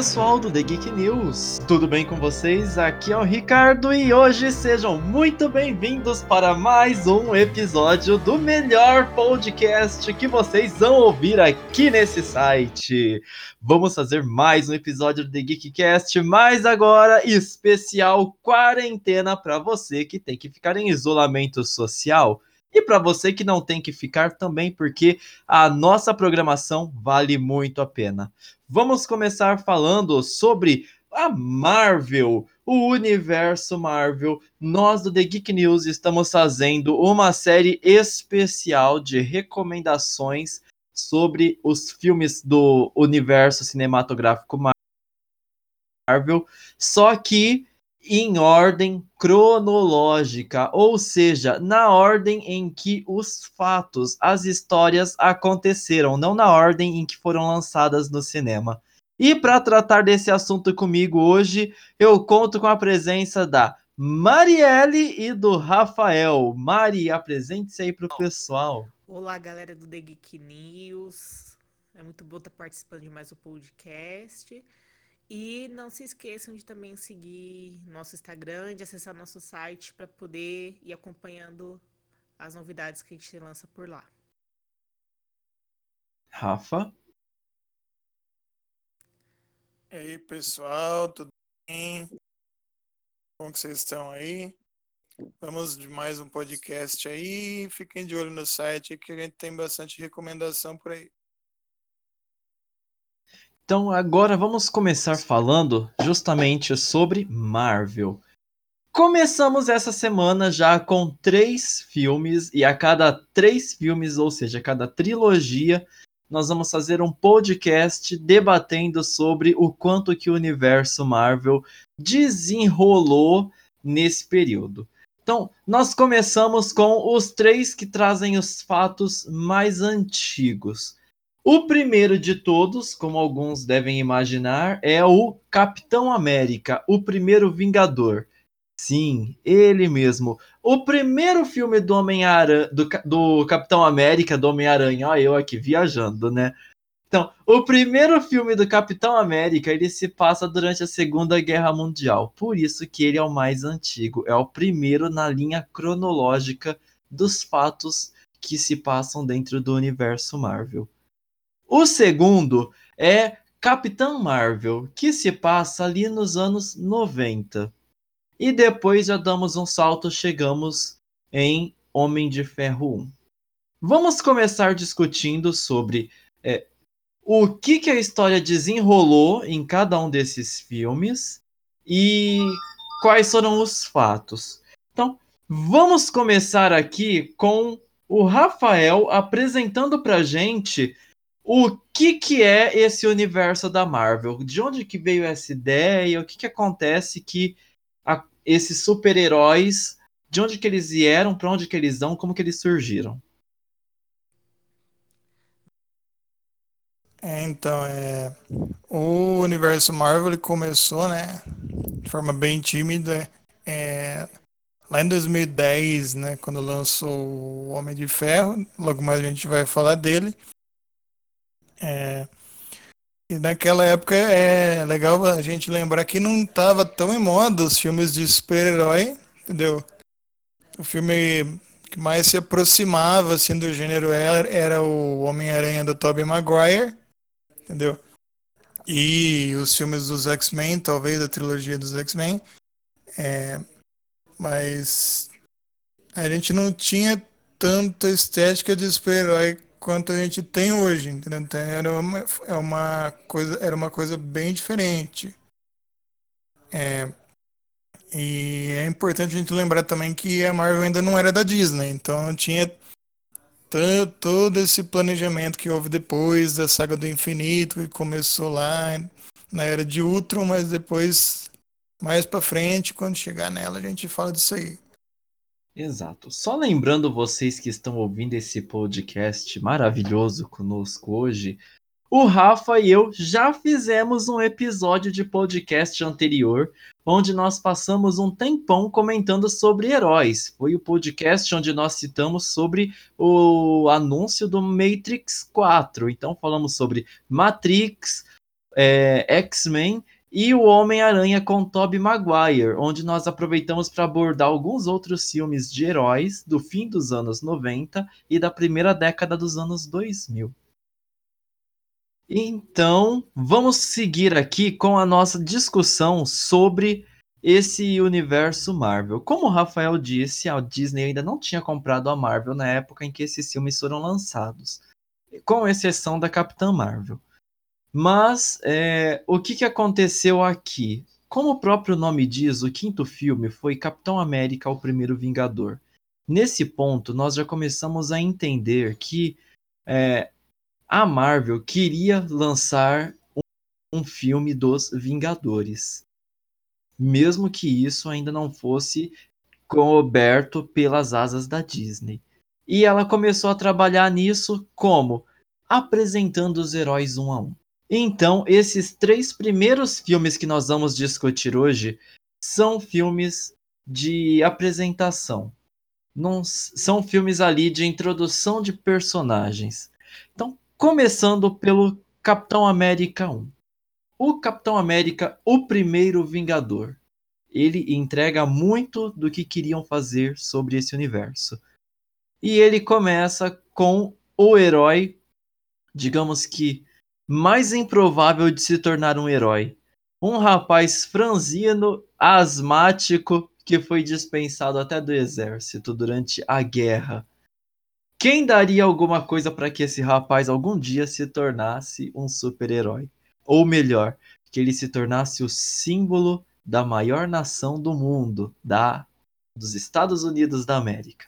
pessoal do The Geek News? Tudo bem com vocês? Aqui é o Ricardo e hoje sejam muito bem-vindos para mais um episódio do melhor podcast que vocês vão ouvir aqui nesse site. Vamos fazer mais um episódio do The Geekcast, mas agora especial quarentena para você que tem que ficar em isolamento social. E para você que não tem que ficar também, porque a nossa programação vale muito a pena. Vamos começar falando sobre a Marvel, o universo Marvel. Nós do The Geek News estamos fazendo uma série especial de recomendações sobre os filmes do universo cinematográfico Marvel, só que em ordem cronológica, ou seja, na ordem em que os fatos, as histórias aconteceram, não na ordem em que foram lançadas no cinema. E para tratar desse assunto comigo hoje, eu conto com a presença da Marielle e do Rafael. Mari, apresente-se aí para o pessoal. Olá, galera do The Geek News. É muito bom estar participando de mais um podcast. E não se esqueçam de também seguir nosso Instagram, de acessar nosso site para poder ir acompanhando as novidades que a gente lança por lá. Rafa? E aí, pessoal, tudo bem? Como que vocês estão aí? Vamos de mais um podcast aí. Fiquem de olho no site que a gente tem bastante recomendação por aí. Então agora vamos começar falando justamente sobre Marvel. Começamos essa semana já com três filmes, e a cada três filmes, ou seja, a cada trilogia, nós vamos fazer um podcast debatendo sobre o quanto que o universo Marvel desenrolou nesse período. Então, nós começamos com os três que trazem os fatos mais antigos. O primeiro de todos, como alguns devem imaginar, é o Capitão América, o primeiro Vingador. Sim, ele mesmo. O primeiro filme do Homem-Aranha, do, do Capitão América, do Homem-Aranha, olha eu aqui viajando, né? Então, o primeiro filme do Capitão América, ele se passa durante a Segunda Guerra Mundial. Por isso que ele é o mais antigo, é o primeiro na linha cronológica dos fatos que se passam dentro do universo Marvel. O segundo é Capitã Marvel, que se passa ali nos anos 90. E depois já damos um salto, chegamos em Homem de Ferro 1. Vamos começar discutindo sobre é, o que, que a história desenrolou em cada um desses filmes e quais foram os fatos. Então, vamos começar aqui com o Rafael apresentando para gente o que, que é esse universo da Marvel? De onde que veio essa ideia? O que, que acontece que a, esses super-heróis, de onde que eles vieram, para onde que eles vão, como que eles surgiram? É, então, é, o universo Marvel começou, né, de forma bem tímida, é, lá em 2010, né, quando lançou o Homem de Ferro, logo mais a gente vai falar dele. É, e naquela época é legal a gente lembrar que não estava tão em moda os filmes de super-herói, entendeu? O filme que mais se aproximava assim do gênero era, era o Homem-Aranha do Tobey Maguire, entendeu? E os filmes dos X-Men, talvez a trilogia dos X-Men. É, mas a gente não tinha tanta estética de super-herói quanto a gente tem hoje, entendeu? Então, era uma, é uma coisa, era uma coisa bem diferente. É, e é importante a gente lembrar também que a Marvel ainda não era da Disney, então não tinha todo esse planejamento que houve depois da saga do infinito, que começou lá na era de Ultron, mas depois, mais para frente, quando chegar nela, a gente fala disso aí. Exato. Só lembrando vocês que estão ouvindo esse podcast maravilhoso conosco hoje, o Rafa e eu já fizemos um episódio de podcast anterior, onde nós passamos um tempão comentando sobre heróis. Foi o podcast onde nós citamos sobre o anúncio do Matrix 4. Então falamos sobre Matrix, é, X-Men e o Homem-Aranha com Tobey Maguire, onde nós aproveitamos para abordar alguns outros filmes de heróis do fim dos anos 90 e da primeira década dos anos 2000. Então, vamos seguir aqui com a nossa discussão sobre esse universo Marvel. Como o Rafael disse, a Disney ainda não tinha comprado a Marvel na época em que esses filmes foram lançados, com exceção da Capitã Marvel. Mas é, o que, que aconteceu aqui? Como o próprio nome diz, o quinto filme foi Capitão América, o primeiro Vingador. Nesse ponto, nós já começamos a entender que é, a Marvel queria lançar um, um filme dos Vingadores, mesmo que isso ainda não fosse coberto pelas asas da Disney. E ela começou a trabalhar nisso como apresentando os heróis um a um. Então, esses três primeiros filmes que nós vamos discutir hoje são filmes de apresentação. Não, são filmes ali de introdução de personagens. Então, começando pelo Capitão América 1. O Capitão América, o primeiro Vingador. Ele entrega muito do que queriam fazer sobre esse universo. E ele começa com o herói, digamos que mais improvável de se tornar um herói. Um rapaz franzino, asmático, que foi dispensado até do exército durante a guerra. Quem daria alguma coisa para que esse rapaz algum dia se tornasse um super-herói? Ou melhor, que ele se tornasse o símbolo da maior nação do mundo, da dos Estados Unidos da América.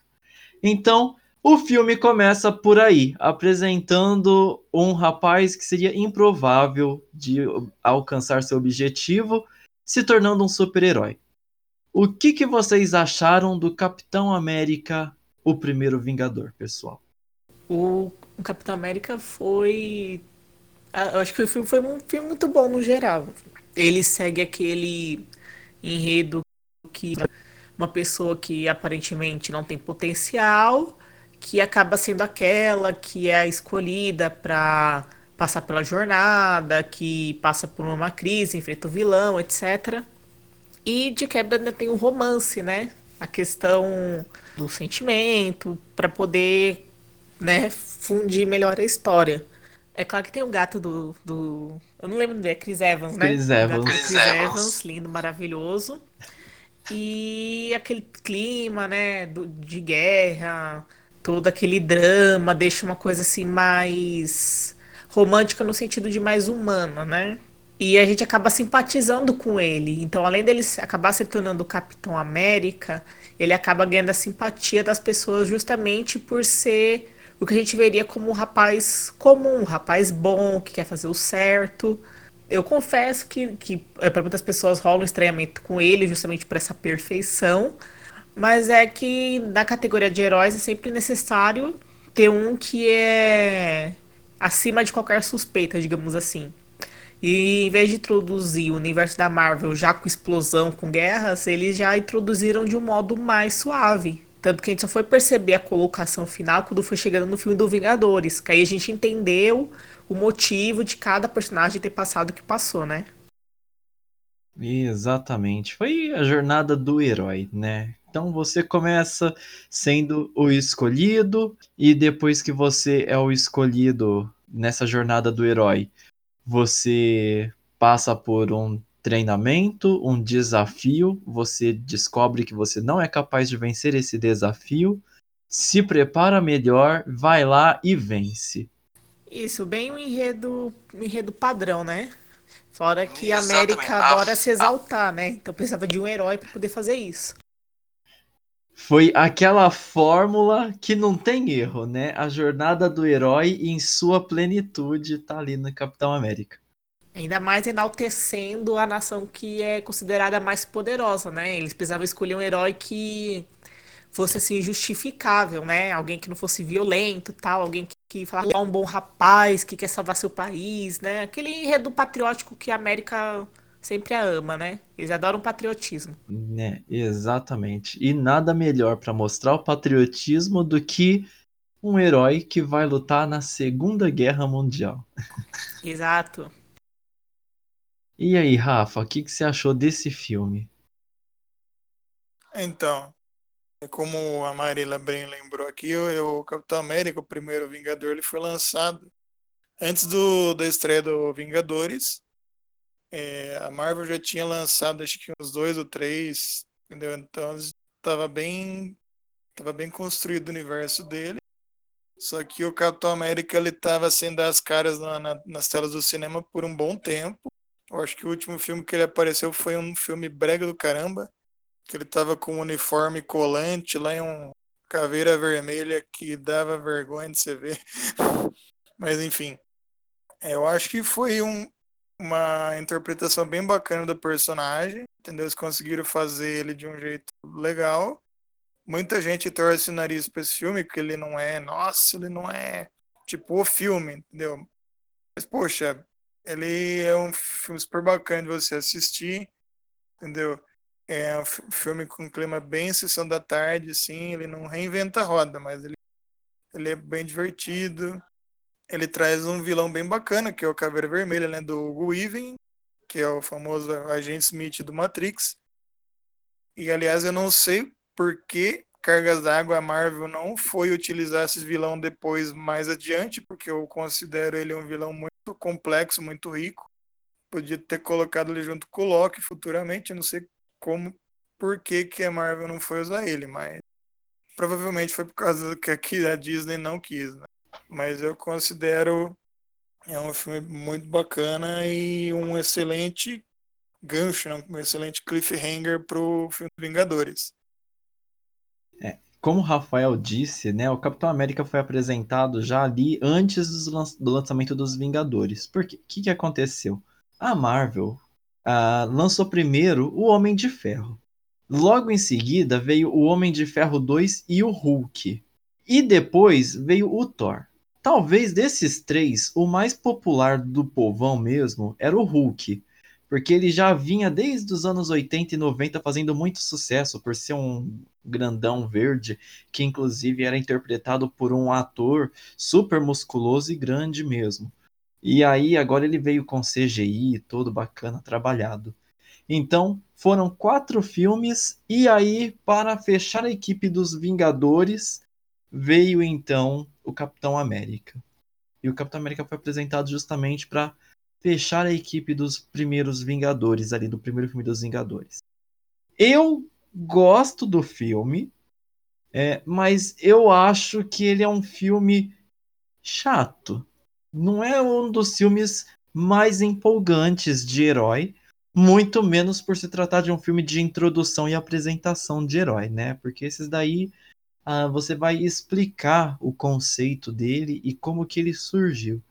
Então, o filme começa por aí, apresentando um rapaz que seria improvável de alcançar seu objetivo, se tornando um super-herói. O que, que vocês acharam do Capitão América, o primeiro Vingador, pessoal? O, Capitão América foi. Eu acho que o filme foi um filme muito bom no geral. Ele segue aquele enredo que uma pessoa que aparentemente não tem potencial que acaba sendo aquela que é a escolhida para passar pela jornada, que passa por uma crise, enfrenta o vilão, etc. E de quebra ainda tem o romance, né? A questão do sentimento, para poder né, fundir melhor a história. É claro que tem o gato do. do eu não lembro dele, é Chris Evans, né? Chris Evans. Chris, Chris Evans, lindo, maravilhoso. E aquele clima, né, do, de guerra, todo aquele drama, deixa uma coisa assim mais romântica no sentido de mais humana, né? E a gente acaba simpatizando com ele. Então, além dele acabar se tornando o Capitão América, ele acaba ganhando a simpatia das pessoas justamente por ser o que a gente veria como um rapaz comum, um rapaz bom, que quer fazer o certo. Eu confesso que, que eh, para muitas pessoas rola um estranhamento com ele, justamente por essa perfeição. Mas é que na categoria de heróis é sempre necessário ter um que é acima de qualquer suspeita, digamos assim. E em vez de introduzir o universo da Marvel já com explosão, com guerras, eles já introduziram de um modo mais suave. Tanto que a gente só foi perceber a colocação final quando foi chegando no filme do Vingadores. Que aí a gente entendeu o motivo de cada personagem ter passado o que passou, né? Exatamente. Foi a jornada do herói, né? Então você começa sendo o escolhido, e depois que você é o escolhido nessa jornada do herói, você passa por um treinamento, um desafio, você descobre que você não é capaz de vencer esse desafio, se prepara melhor, vai lá e vence. Isso, bem o um enredo, um enredo padrão, né? Fora que a América adora se exaltar, né? Então precisava de um herói para poder fazer isso. Foi aquela fórmula que não tem erro, né? A jornada do herói em sua plenitude tá ali no Capitão América. Ainda mais enaltecendo a nação que é considerada mais poderosa, né? Eles precisavam escolher um herói que fosse assim justificável, né? Alguém que não fosse violento, tal, alguém que, que falasse é um bom rapaz, que quer salvar seu país, né? Aquele enredo patriótico que a América sempre a ama, né? Eles adoram patriotismo. Né, exatamente. E nada melhor para mostrar o patriotismo do que um herói que vai lutar na Segunda Guerra Mundial. Exato. E aí, Rafa, o que, que você achou desse filme? Então, como a Marila bem lembrou aqui, o, o Capitão América, o primeiro Vingador, ele foi lançado antes do, da estreia do Vingadores. É, a Marvel já tinha lançado acho que uns dois ou três, entendeu? Então estava bem, tava bem construído o universo dele. Só que o Capitão América ele estava sem dar as caras na, na, nas telas do cinema por um bom tempo. Eu acho que o último filme que ele apareceu foi um filme brega do caramba, que ele estava com um uniforme colante lá em um caveira vermelha que dava vergonha de você ver. Mas enfim, é, eu acho que foi um, uma interpretação bem bacana do personagem, entendeu? Eles conseguiram fazer ele de um jeito legal muita gente torce o nariz para esse filme, porque ele não é, nossa, ele não é tipo o filme, entendeu? Mas, poxa, ele é um filme super bacana de você assistir, entendeu? É um filme com um clima bem sessão da tarde, assim, ele não reinventa a roda, mas ele, ele é bem divertido. Ele traz um vilão bem bacana, que é o Caveira Vermelha, né, do Hugo que é o famoso agente Smith do Matrix. E, aliás, eu não sei porque Cargas d'Água a Marvel não foi utilizar esse vilão depois mais adiante, porque eu considero ele um vilão muito complexo, muito rico. Podia ter colocado ele junto com o Loki futuramente, eu não sei como, por que, que a Marvel não foi usar ele, mas provavelmente foi por causa que a Disney não quis, né? Mas eu considero é um filme muito bacana e um excelente gancho, né? um excelente cliffhanger para o filme Vingadores como o Rafael disse, né, o Capitão América foi apresentado já ali antes do lançamento dos Vingadores. Por quê? O que, que aconteceu? A Marvel uh, lançou primeiro o Homem de Ferro. Logo em seguida veio o Homem de Ferro 2 e o Hulk. E depois veio o Thor. Talvez desses três, o mais popular do povão mesmo era o Hulk porque ele já vinha desde os anos 80 e 90 fazendo muito sucesso por ser um grandão verde, que inclusive era interpretado por um ator super musculoso e grande mesmo. E aí agora ele veio com CGI, todo bacana, trabalhado. Então, foram quatro filmes e aí para fechar a equipe dos Vingadores, veio então o Capitão América. E o Capitão América foi apresentado justamente para fechar a equipe dos primeiros Vingadores, ali do primeiro filme dos Vingadores. Eu gosto do filme, é, mas eu acho que ele é um filme chato. Não é um dos filmes mais empolgantes de herói, muito menos por se tratar de um filme de introdução e apresentação de herói, né? Porque esses daí ah, você vai explicar o conceito dele e como que ele surgiu.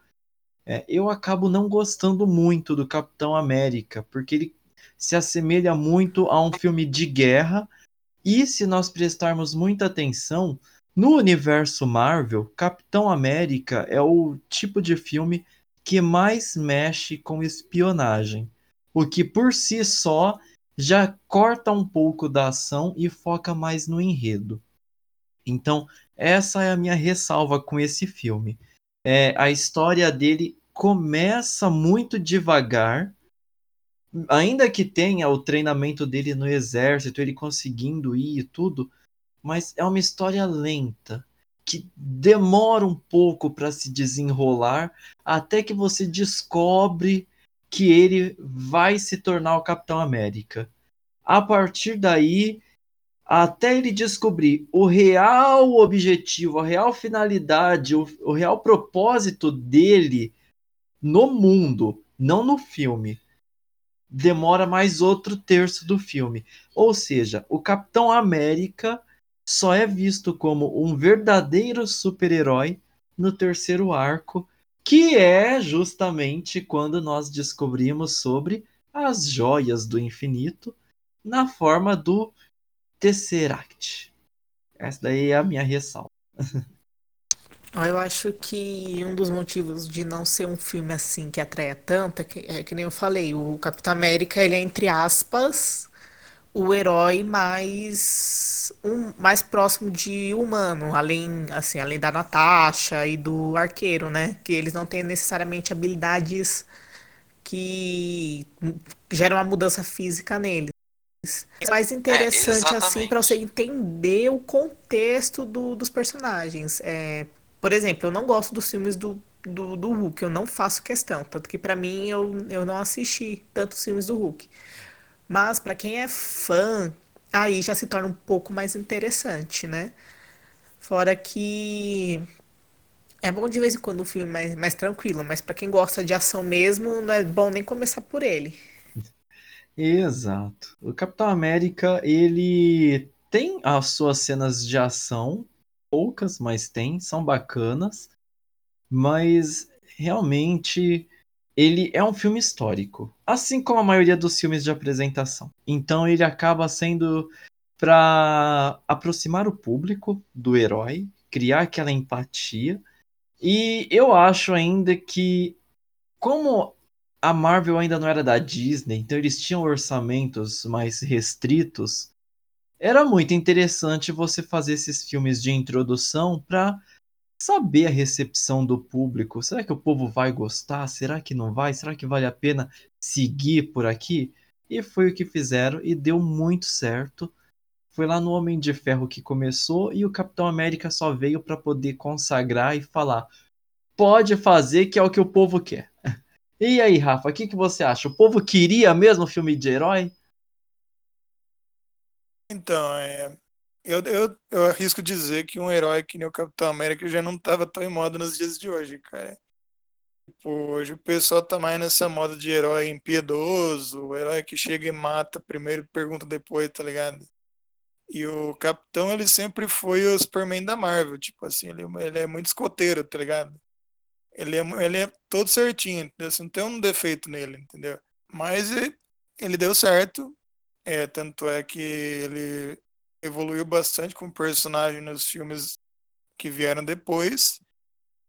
É, eu acabo não gostando muito do Capitão América, porque ele se assemelha muito a um filme de guerra. E se nós prestarmos muita atenção, no universo Marvel, Capitão América é o tipo de filme que mais mexe com espionagem, o que por si só já corta um pouco da ação e foca mais no enredo. Então, essa é a minha ressalva com esse filme é, a história dele começa muito devagar, ainda que tenha o treinamento dele no exército, ele conseguindo ir e tudo, mas é uma história lenta que demora um pouco para se desenrolar até que você descobre que ele vai se tornar o Capitão América. A partir daí, até ele descobrir o real objetivo, a real finalidade, o, o real propósito dele no mundo, não no filme, demora mais outro terço do filme. Ou seja, o Capitão América só é visto como um verdadeiro super-herói no terceiro arco, que é justamente quando nós descobrimos sobre as joias do infinito na forma do Tesseract. Essa daí é a minha ressalva. Eu acho que um dos motivos de não ser um filme assim que atraia tanto é que, é que nem eu falei, o Capitão América, ele é entre aspas o herói mais um, mais próximo de humano, além assim, além da Natasha e do Arqueiro, né? Que eles não têm necessariamente habilidades que gera uma mudança física neles. É mais interessante, é, assim, para você entender o contexto do, dos personagens. É, por exemplo, eu não gosto dos filmes do, do, do Hulk, eu não faço questão. Tanto que para mim eu, eu não assisti tantos filmes do Hulk. Mas para quem é fã, aí já se torna um pouco mais interessante, né? Fora que é bom de vez em quando um filme mais, mais tranquilo, mas para quem gosta de ação mesmo, não é bom nem começar por ele. Exato. O Capitão América, ele tem as suas cenas de ação, poucas, mas tem, são bacanas, mas realmente ele é um filme histórico, assim como a maioria dos filmes de apresentação. Então ele acaba sendo para aproximar o público do herói, criar aquela empatia. E eu acho ainda que como a Marvel ainda não era da Disney, então eles tinham orçamentos mais restritos. Era muito interessante você fazer esses filmes de introdução para saber a recepção do público. Será que o povo vai gostar? Será que não vai? Será que vale a pena seguir por aqui? E foi o que fizeram e deu muito certo. Foi lá no Homem de Ferro que começou e o Capitão América só veio para poder consagrar e falar: pode fazer que é o que o povo quer. E aí, Rafa, o que, que você acha? O povo queria mesmo filme de herói? Então, é, eu, eu, eu arrisco dizer que um herói que nem o Capitão América já não estava tão em moda nos dias de hoje, cara. Tipo, hoje o pessoal tá mais nessa moda de herói impiedoso, o herói que chega e mata primeiro e pergunta depois, tá ligado? E o Capitão, ele sempre foi o Superman da Marvel, tipo assim, ele, ele é muito escoteiro, tá ligado? Ele é, ele é todo certinho, entendeu? Não tem um defeito nele, entendeu? Mas ele, ele deu certo, é, tanto é que ele evoluiu bastante como personagem nos filmes que vieram depois.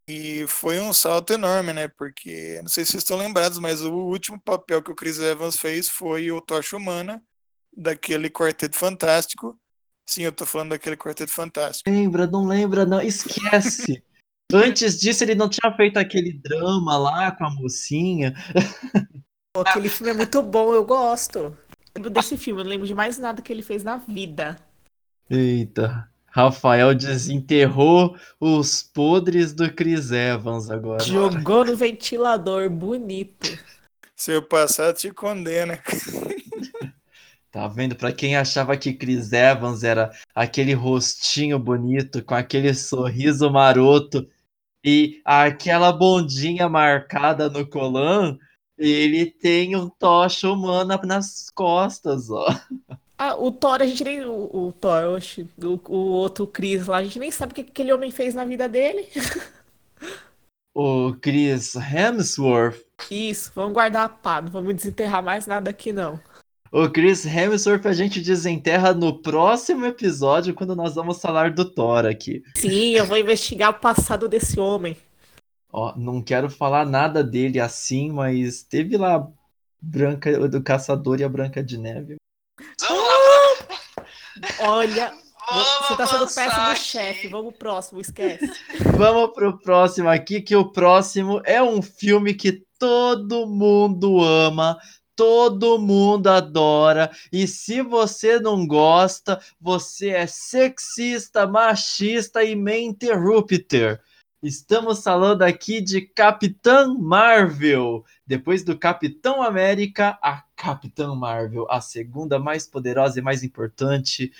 E foi um salto enorme, né? Porque, não sei se vocês estão lembrados, mas o último papel que o Chris Evans fez foi o Tocha Humana, daquele Quarteto Fantástico. Sim, eu tô falando daquele Quarteto Fantástico. Lembra, não lembra, não. Esquece! Antes disso, ele não tinha feito aquele drama lá com a mocinha. Aquele filme é muito bom, eu gosto. Eu lembro desse filme, eu não lembro de mais nada que ele fez na vida. Eita. Rafael desenterrou os podres do Chris Evans agora. Jogou no ventilador, bonito. Seu passado te condena. Tá vendo? Para quem achava que Chris Evans era aquele rostinho bonito, com aquele sorriso maroto e aquela bondinha marcada no colan, ele tem um tocha humana nas costas, ó. Ah, o Thor, a gente nem. O, o Thor, o, o, outro Chris lá, a gente nem sabe o que aquele homem fez na vida dele. o Chris Hemsworth. Isso, vamos guardar a pá, não vamos desenterrar mais nada aqui não. O Chris Hemsworth a gente desenterra no próximo episódio, quando nós vamos falar do Thor aqui. Sim, eu vou investigar o passado desse homem. Ó, não quero falar nada dele assim, mas teve lá Branca do Caçador e a Branca de Neve. Olha, você tá sendo péssimo chefe. Vamos pro próximo, esquece. Vamos pro próximo aqui, que o próximo é um filme que todo mundo ama, todo mundo adora. E se você não gosta, você é sexista, machista e interrupter. Estamos falando aqui de Capitã Marvel. Depois do Capitão América, a Capitã Marvel, a segunda mais poderosa e mais importante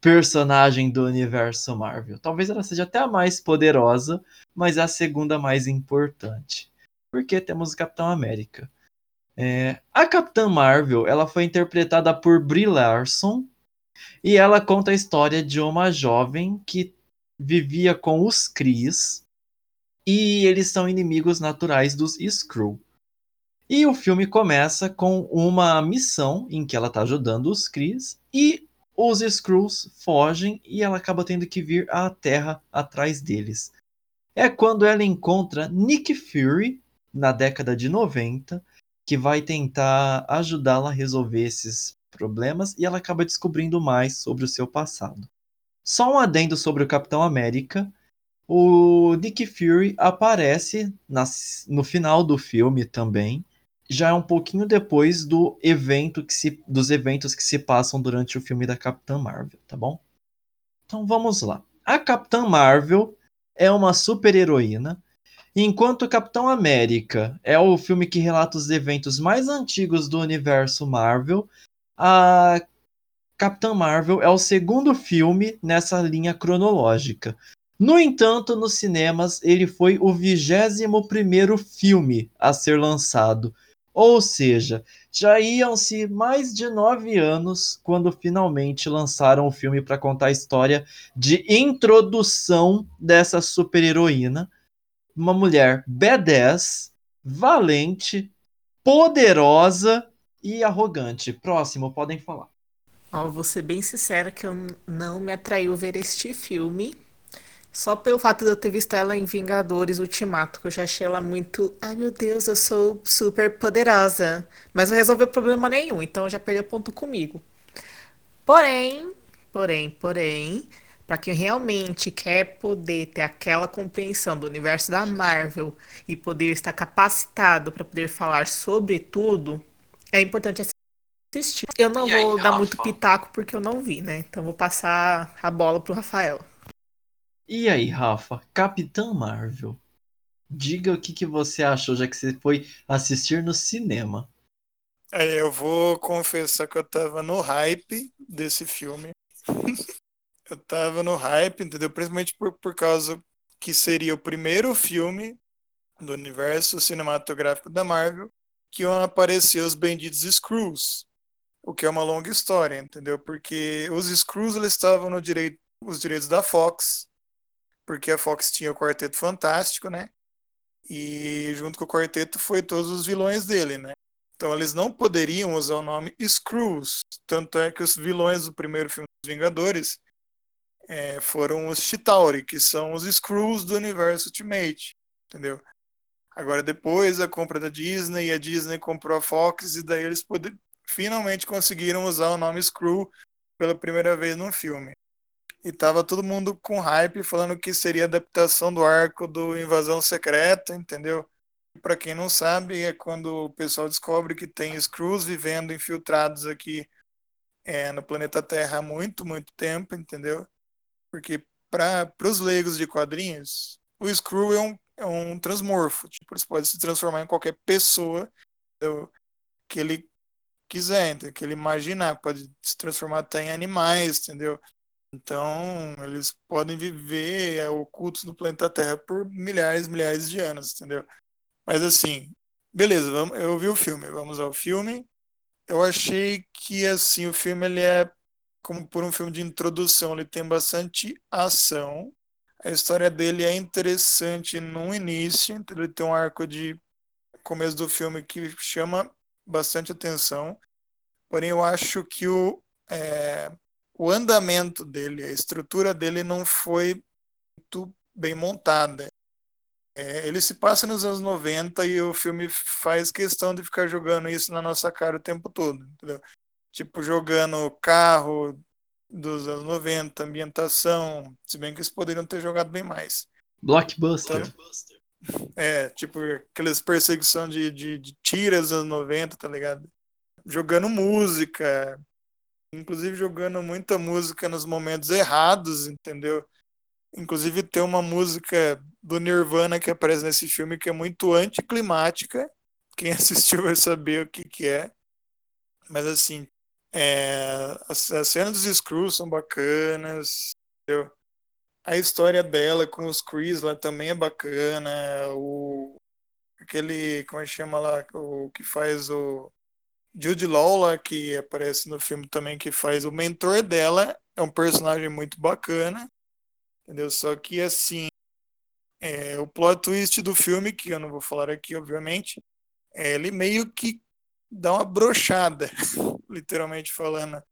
personagem do universo Marvel. Talvez ela seja até a mais poderosa, mas a segunda mais importante. Porque temos o Capitão América. É, a Capitã Marvel, ela foi interpretada por Brie Larson e ela conta a história de uma jovem que vivia com os Kree e eles são inimigos naturais dos Skrull. E o filme começa com uma missão em que ela está ajudando os Kree e os Skrulls fogem e ela acaba tendo que vir à Terra atrás deles. É quando ela encontra Nick Fury na década de 90, que vai tentar ajudá-la a resolver esses problemas e ela acaba descobrindo mais sobre o seu passado. Só um adendo sobre o Capitão América o Nick Fury aparece no final do filme também. já é um pouquinho depois do evento que se, dos eventos que se passam durante o filme da Capitã Marvel, tá bom? Então vamos lá. A Capitã Marvel é uma super-heroína, enquanto Capitão América é o filme que relata os eventos mais antigos do universo Marvel, a Capitã Marvel é o segundo filme nessa linha cronológica. No entanto, nos cinemas, ele foi o 21 filme a ser lançado. Ou seja, já iam-se mais de nove anos quando finalmente lançaram o filme para contar a história de introdução dessa super-heroína. Uma mulher B10, valente, poderosa e arrogante. Próximo, podem falar. Ó, vou ser bem sincera que eu não me atraiu ver este filme. Só pelo fato de eu ter visto ela em Vingadores Ultimato, que eu já achei ela muito. Ai meu Deus, eu sou super poderosa. Mas não resolveu problema nenhum, então já perdeu ponto comigo. Porém, porém, porém, para quem realmente quer poder ter aquela compreensão do universo da Marvel e poder estar capacitado para poder falar sobre tudo, é importante assistir. Eu não E aí, vou dar muito Rafa? pitaco porque eu não vi, né? Então vou passar a bola pro Rafael. E aí, Rafa, Capitã Marvel, diga o que, que você achou, já que você foi assistir no cinema. É, eu vou confessar que eu tava no hype desse filme. eu tava no hype, entendeu? Principalmente por, por causa que seria o primeiro filme do universo cinematográfico da Marvel que iam aparecer os benditos Screws, o que é uma longa história, entendeu? Porque os Screws eles estavam no direito, os direitos da Fox, porque a Fox tinha o Quarteto Fantástico, né? E junto com o quarteto foi todos os vilões dele, né? Então eles não poderiam usar o nome Screws. Tanto é que os vilões do primeiro filme dos Vingadores é, foram os Chitauri, que são os Screws do universo Ultimate, entendeu? Agora depois a compra da Disney, a Disney comprou a Fox e daí eles poder, finalmente conseguiram usar o nome Screw pela primeira vez no filme. E tava todo mundo com hype falando que seria adaptação do arco do Invasão Secreta, entendeu? Para quem não sabe, é quando o pessoal descobre que tem Screws vivendo infiltrados aqui é, no planeta Terra há muito, muito tempo, entendeu? Porque para os leigos de quadrinhos, o Screw é um, é um transmorfo. Tipo, ele pode se transformar em qualquer pessoa entendeu? que ele quiser, entendeu? que ele imaginar. Pode se transformar até em animais, entendeu? Então, eles podem viver é, ocultos no planeta Terra por milhares, milhares de anos, entendeu? Mas assim, beleza, vamos, eu vi o filme, vamos ao filme. Eu achei que assim, o filme ele é como por um filme de introdução, ele tem bastante ação. A história dele é interessante no início, então ele tem um arco de começo do filme que chama bastante atenção. Porém, eu acho que o, é, o andamento dele, a estrutura dele não foi muito bem montada. É, ele se passa nos anos 90 e o filme faz questão de ficar jogando isso na nossa cara o tempo todo. Entendeu? Tipo, jogando carro dos anos 90, ambientação, se bem que eles poderiam ter jogado bem mais. Blockbuster. Então, é, tipo, aquelas perseguição de, de, de tiras dos anos 90, tá ligado? Jogando música, inclusive jogando muita música nos momentos errados, entendeu? Inclusive tem uma música do Nirvana que aparece nesse filme que é muito anticlimática. Quem assistiu vai saber o que, que é. Mas assim, é, as, as cenas dos Screws são bacanas. Entendeu? A história dela com os Chris lá também é bacana. O, aquele, como é que chama lá? O que faz o Jude Law lá, que aparece no filme também, que faz o mentor dela. É um personagem muito bacana. Entendeu? Só que assim, é, o plot twist do filme, que eu não vou falar aqui, obviamente, é, ele meio que dá uma brochada, literalmente falando,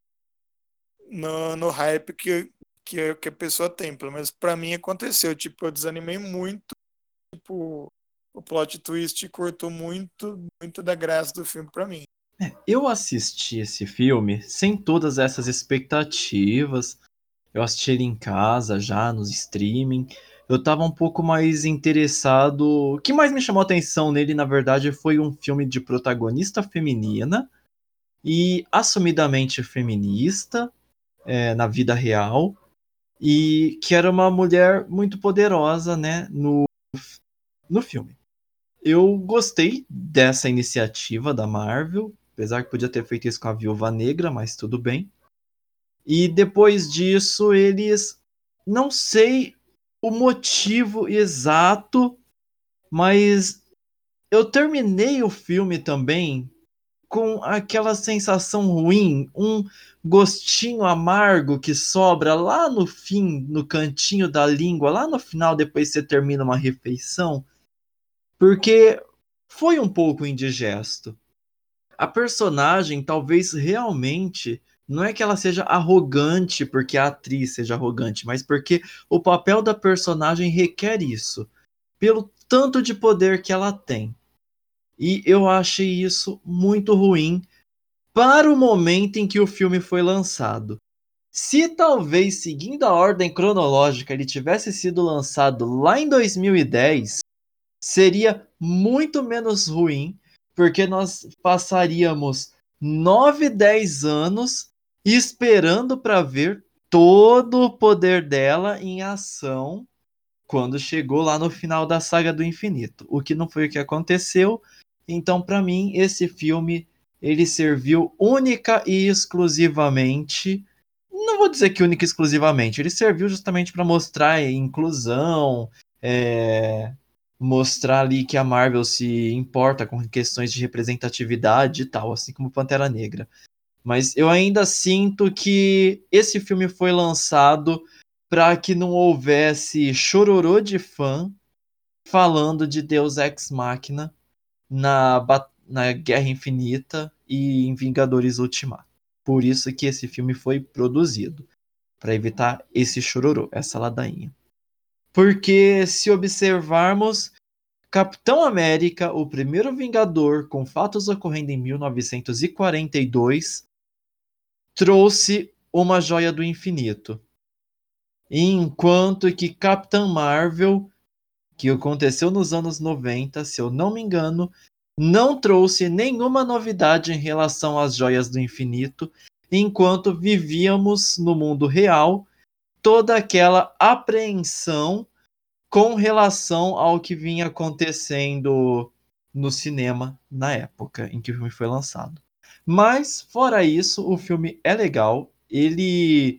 no, no hype que, que, que a pessoa tem. Pelo menos pra mim aconteceu. Tipo, eu desanimei muito. Tipo, o plot twist cortou muito, muito da graça do filme pra mim. É, eu assisti esse filme sem todas essas expectativas. Eu assisti ele em casa já, nos streaming. Eu tava um pouco mais interessado. O que mais me chamou a atenção nele, na verdade, foi um filme de protagonista feminina e assumidamente feminista é, na vida real e que era uma mulher muito poderosa, né, no, no filme. Eu gostei dessa iniciativa da Marvel, apesar que podia ter feito isso com a Viúva Negra, mas tudo bem. E depois disso, eles não sei o motivo exato, mas eu terminei o filme também com aquela sensação ruim, um gostinho amargo que sobra lá no fim, no cantinho da língua, lá no final, depois você termina uma refeição, porque foi um pouco indigesto. A personagem talvez realmente não é que ela seja arrogante porque a atriz seja arrogante, mas porque o papel da personagem requer isso, pelo tanto de poder que ela tem. E eu achei isso muito ruim para o momento em que o filme foi lançado. Se talvez, seguindo a ordem cronológica, ele tivesse sido lançado lá em 2010, seria muito menos ruim, porque nós passaríamos 9, 10 anos esperando para ver todo o poder dela em ação quando chegou lá no final da saga do infinito. O que não foi o que aconteceu, então, para mim, esse filme ele serviu única e exclusivamente. Não vou dizer que única e exclusivamente, ele serviu justamente para mostrar inclusão, é, mostrar ali que a Marvel se importa com questões de representatividade e tal, assim como Pantera Negra. Mas eu ainda sinto que esse filme foi lançado para que não houvesse chororô de fã falando de Deus Ex Machina na, na Guerra Infinita e em Vingadores Ultimato. Por isso que esse filme foi produzido, para evitar esse chororô, essa ladainha. Porque se observarmos, Capitão América, o primeiro Vingador, com fatos ocorrendo em 1942, trouxe uma joia do infinito. Enquanto que Capitã Marvel que aconteceu nos anos 90, se eu não me engano, não trouxe nenhuma novidade em relação às joias do infinito, enquanto vivíamos no mundo real toda aquela apreensão com relação ao que vinha acontecendo no cinema na época em que o filme foi lançado. Mas, fora isso, o filme é legal. Ele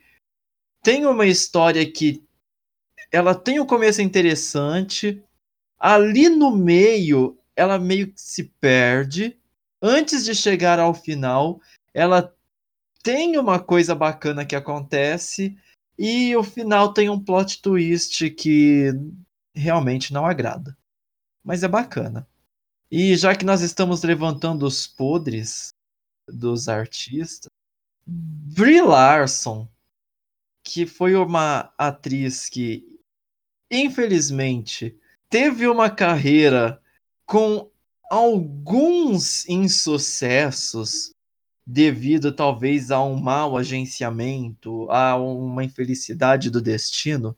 tem uma história que ela tem um começo interessante. Ali no meio, ela meio que se perde. Antes de chegar ao final, ela tem uma coisa bacana que acontece. E o final tem um plot twist que realmente não agrada. Mas é bacana. E já que nós estamos levantando os podres dos artistas, Brie Larson, que foi uma atriz que infelizmente, teve uma carreira com alguns insucessos devido talvez a um mau agenciamento, a uma infelicidade do destino,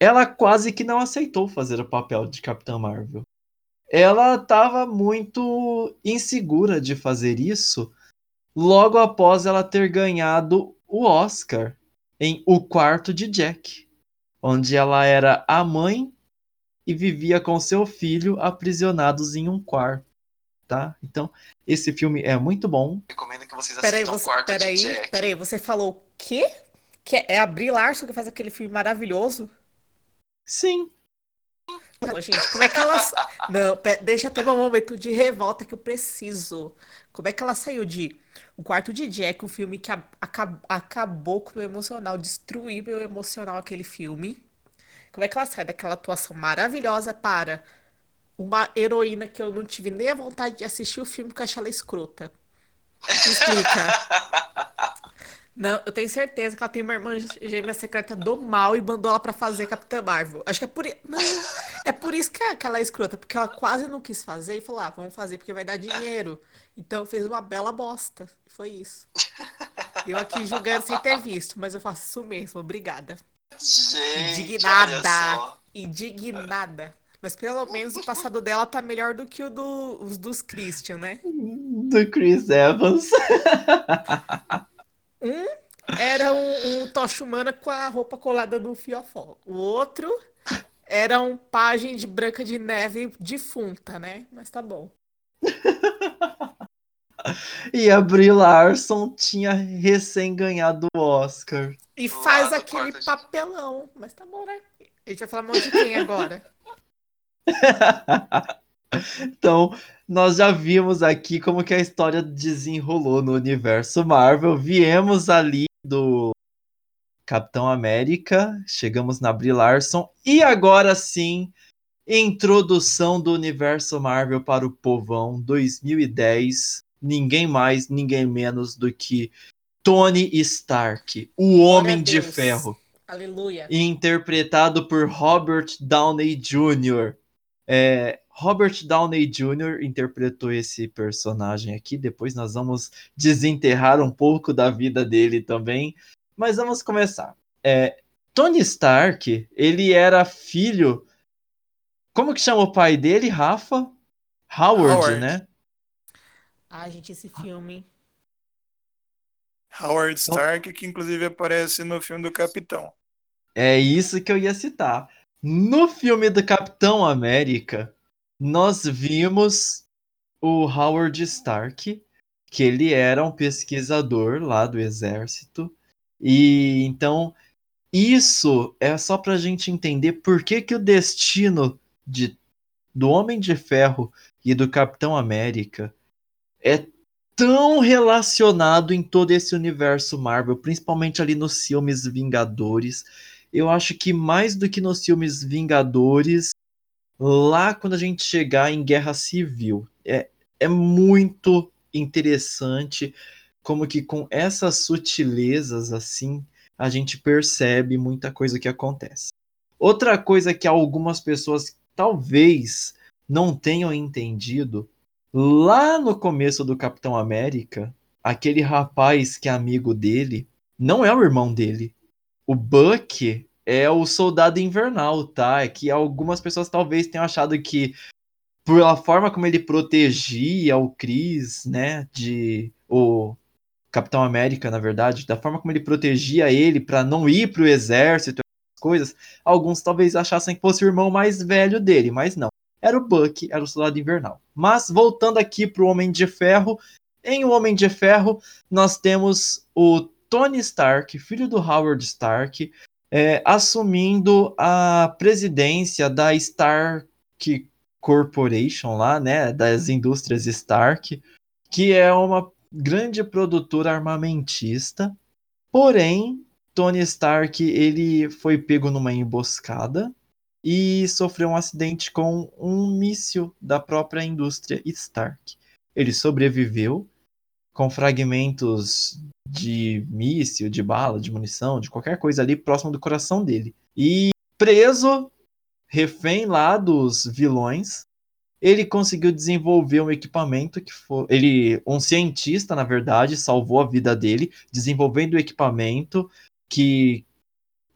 ela quase que não aceitou fazer o papel de Capitã Marvel. Ela estava muito insegura de fazer isso logo após ela ter ganhado o Oscar em O Quarto de Jack onde ela era a mãe e vivia com seu filho aprisionados em um quarto, tá? Então, esse filme é muito bom. Recomendo que vocês Peraí, assistam você, Quarto peraí, de Jack. peraí, você falou o quê? Que é a Brie Larson que faz aquele filme maravilhoso? Sim, Não, gente, como é que ela. Não, deixa eu ter um momento de revolta que eu preciso. Como é que ela saiu de O Quarto de Jack, um filme que a- aca- acabou com o meu emocional, destruiu meu emocional aquele filme. Como é que ela sai daquela atuação maravilhosa para uma heroína que eu não tive nem a vontade de assistir o filme porque eu achei ela escrota? Me explica. Não, eu tenho certeza que ela tem uma irmã gêmea secreta do mal e mandou ela pra fazer Capitã Marvel. Acho que é por, não, é por isso que, que ela é escrota, porque ela quase não quis fazer e falou: ah, vamos fazer porque vai dar dinheiro. Então fez uma bela bosta. Foi isso. Eu aqui julgando sem ter visto, mas eu faço isso mesmo. Obrigada. Gente, Indignada. indignada. Mas pelo menos o passado dela tá melhor do que o do, os dos Christian, né? Do Chris Evans. Um era um, um tocha humana com a roupa colada no fiofó. O outro era um pajem de Branca de Neve defunta, né? Mas tá bom. E a Brie Larson tinha recém ganhado o Oscar. E faz aquele papelão. Mas tá bom, né? A gente vai falar mal de quem agora? então, nós já vimos aqui como que a história desenrolou no universo Marvel. Viemos ali do Capitão América, chegamos na Brie Larson e agora sim, introdução do universo Marvel para o povão 2010. Ninguém mais, ninguém menos do que Tony Stark, o Homem de Ferro. Aleluia. Interpretado por Robert Downey Jr. É, Robert Downey Jr. interpretou esse personagem aqui. Depois nós vamos desenterrar um pouco da vida dele também. Mas vamos começar. É, Tony Stark, ele era filho. Como que chama o pai dele? Rafa? Howard, Howard. né? Ai, gente, esse filme. Howard Stark, que inclusive aparece no filme do Capitão. É isso que eu ia citar. No filme do Capitão América, nós vimos o Howard Stark, que ele era um pesquisador lá do exército. E então isso é só para a gente entender por que, que o destino de, do Homem de Ferro e do Capitão América é tão relacionado em todo esse universo Marvel, principalmente ali nos filmes Vingadores. Eu acho que mais do que nos filmes Vingadores, lá quando a gente chegar em Guerra Civil, é, é muito interessante como que com essas sutilezas assim, a gente percebe muita coisa que acontece. Outra coisa que algumas pessoas talvez não tenham entendido Lá no começo do Capitão América, aquele rapaz que é amigo dele não é o irmão dele. O Buck é o soldado invernal, tá? É que algumas pessoas talvez tenham achado que pela forma como ele protegia o Chris, né, de o Capitão América, na verdade, da forma como ele protegia ele para não ir pro exército, coisas, alguns talvez achassem que fosse o irmão mais velho dele, mas não era o Buck, era o Soldado Invernal. Mas voltando aqui para o Homem de Ferro, em O Homem de Ferro nós temos o Tony Stark, filho do Howard Stark, é, assumindo a presidência da Stark Corporation lá, né, das indústrias Stark, que é uma grande produtora armamentista. Porém, Tony Stark ele foi pego numa emboscada e sofreu um acidente com um míssil da própria indústria Stark. Ele sobreviveu com fragmentos de míssil, de bala, de munição, de qualquer coisa ali próximo do coração dele. E preso, refém lá dos vilões, ele conseguiu desenvolver um equipamento que foi. Ele, um cientista, na verdade, salvou a vida dele, desenvolvendo o equipamento que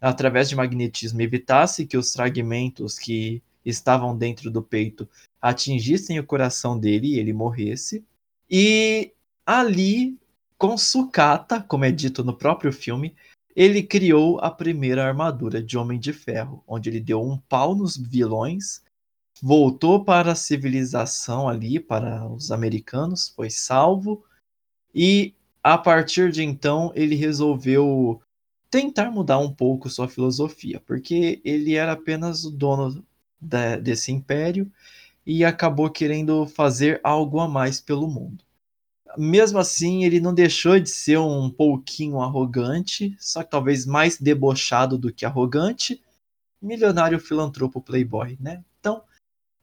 através de magnetismo, evitasse que os fragmentos que estavam dentro do peito atingissem o coração dele e ele morresse. E ali, com sucata, como é dito no próprio filme, ele criou a primeira armadura de Homem de Ferro, onde ele deu um pau nos vilões, voltou para a civilização ali, para os americanos, foi salvo, e a partir de então ele resolveu tentar mudar um pouco sua filosofia, porque ele era apenas o dono da, desse império e acabou querendo fazer algo a mais pelo mundo. Mesmo assim, ele não deixou de ser um pouquinho arrogante, só que talvez mais debochado do que arrogante, milionário filantropo playboy, né? Então,